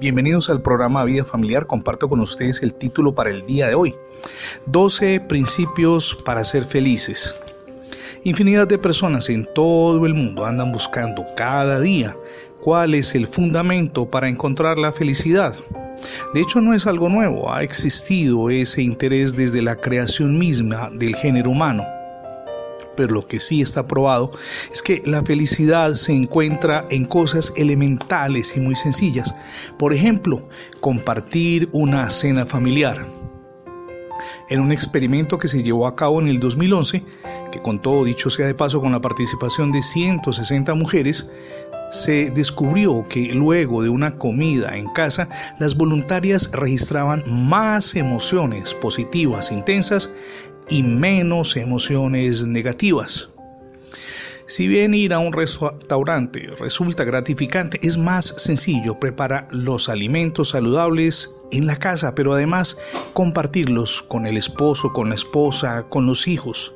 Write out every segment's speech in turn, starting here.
Bienvenidos al programa Vida Familiar. Comparto con ustedes el título para el día de hoy. 12 principios para ser felices. Infinidad de personas en todo el mundo andan buscando cada día cuál es el fundamento para encontrar la felicidad. De hecho, no es algo nuevo, ha existido ese interés desde la creación misma del género humano pero lo que sí está probado es que la felicidad se encuentra en cosas elementales y muy sencillas. Por ejemplo, compartir una cena familiar. En un experimento que se llevó a cabo en el 2011, que con todo dicho sea de paso con la participación de 160 mujeres, se descubrió que luego de una comida en casa, las voluntarias registraban más emociones positivas intensas y menos emociones negativas. Si bien ir a un restaurante resulta gratificante, es más sencillo preparar los alimentos saludables en la casa, pero además compartirlos con el esposo, con la esposa, con los hijos.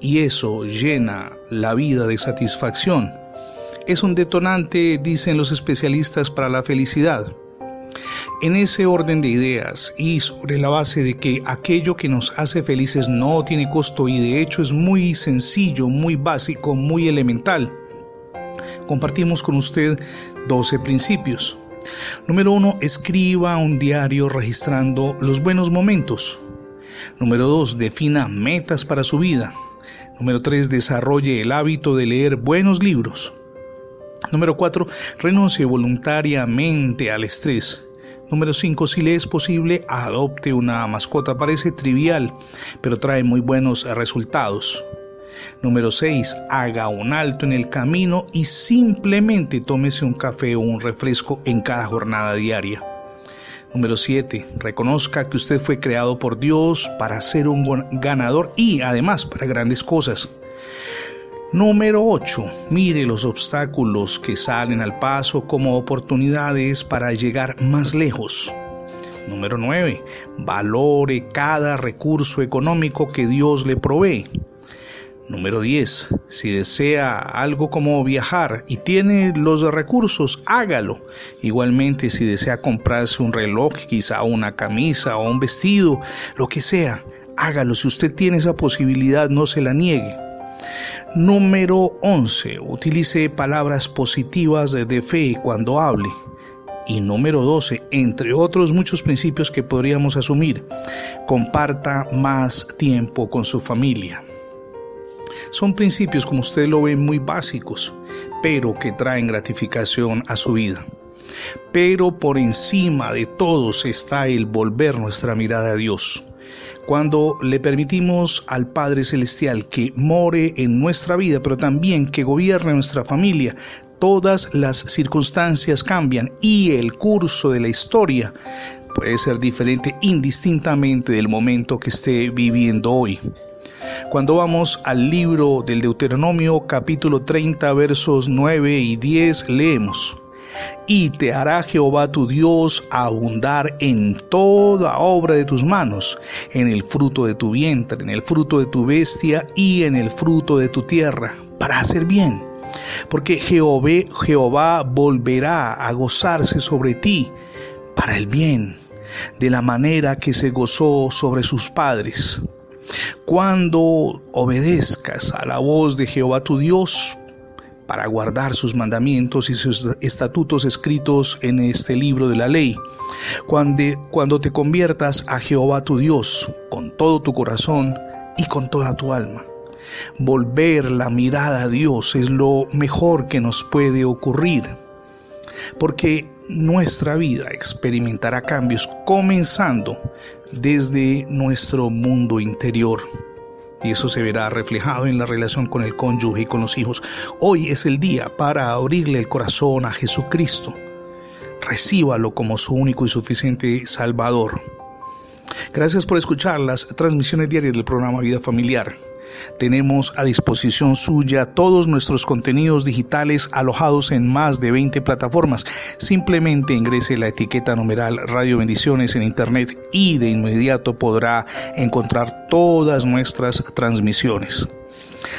Y eso llena la vida de satisfacción. Es un detonante, dicen los especialistas, para la felicidad. En ese orden de ideas y sobre la base de que aquello que nos hace felices no tiene costo y de hecho es muy sencillo, muy básico, muy elemental, compartimos con usted 12 principios. Número 1. Escriba un diario registrando los buenos momentos. Número 2. Defina metas para su vida. Número 3. Desarrolle el hábito de leer buenos libros. Número 4. Renuncie voluntariamente al estrés. Número 5. Si le es posible, adopte una mascota. Parece trivial, pero trae muy buenos resultados. Número 6. Haga un alto en el camino y simplemente tómese un café o un refresco en cada jornada diaria. Número 7. Reconozca que usted fue creado por Dios para ser un ganador y además para grandes cosas. Número 8. Mire los obstáculos que salen al paso como oportunidades para llegar más lejos. Número 9. Valore cada recurso económico que Dios le provee. Número 10. Si desea algo como viajar y tiene los recursos, hágalo. Igualmente, si desea comprarse un reloj, quizá una camisa o un vestido, lo que sea, hágalo. Si usted tiene esa posibilidad, no se la niegue. Número 11. Utilice palabras positivas de fe cuando hable. Y número 12, entre otros muchos principios que podríamos asumir, comparta más tiempo con su familia. Son principios, como usted lo ve, muy básicos, pero que traen gratificación a su vida. Pero por encima de todos está el volver nuestra mirada a Dios cuando le permitimos al Padre Celestial que more en nuestra vida, pero también que gobierne nuestra familia, todas las circunstancias cambian y el curso de la historia puede ser diferente indistintamente del momento que esté viviendo hoy. Cuando vamos al libro del Deuteronomio capítulo 30 versos 9 y 10 leemos, y te hará Jehová tu Dios abundar en toda obra de tus manos, en el fruto de tu vientre, en el fruto de tu bestia y en el fruto de tu tierra, para hacer bien. Porque Jehová, volverá a gozarse sobre ti para el bien, de la manera que se gozó sobre sus padres. Cuando obedezcas a la voz de Jehová tu Dios, para guardar sus mandamientos y sus estatutos escritos en este libro de la ley. Cuando, te conviertas a Jehová tu Dios con todo tu corazón y con toda tu alma. Volver la mirada a Dios es lo mejor que nos puede ocurrir, porque nuestra vida experimentará cambios comenzando desde nuestro mundo interior y eso se verá reflejado en la relación con el cónyuge y con los hijos. Hoy es el día para abrirle el corazón a Jesucristo. Recíbalo como su único y suficiente Salvador. Gracias por escuchar las transmisiones diarias del programa Vida Familiar. Tenemos a disposición suya todos nuestros contenidos digitales alojados en más de 20 plataformas. Simplemente ingrese la etiqueta numeral Radio Bendiciones en Internet y de inmediato podrá encontrar todas nuestras transmisiones.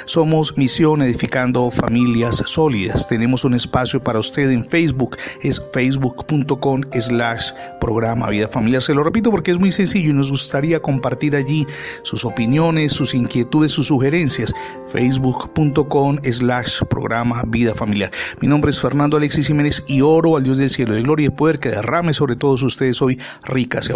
Somos Misión Edificando Familias Sólidas. Tenemos un espacio para usted en Facebook, es facebook.com slash programa Vida Familiar. Se lo repito porque es muy sencillo y nos gustaría compartir allí sus opiniones, sus inquietudes, sus sugerencias. facebook.com slash programa Vida Familiar. Mi nombre es Fernando Alexis Jiménez y oro al Dios del cielo de gloria y poder que derrame sobre todos ustedes hoy ricas y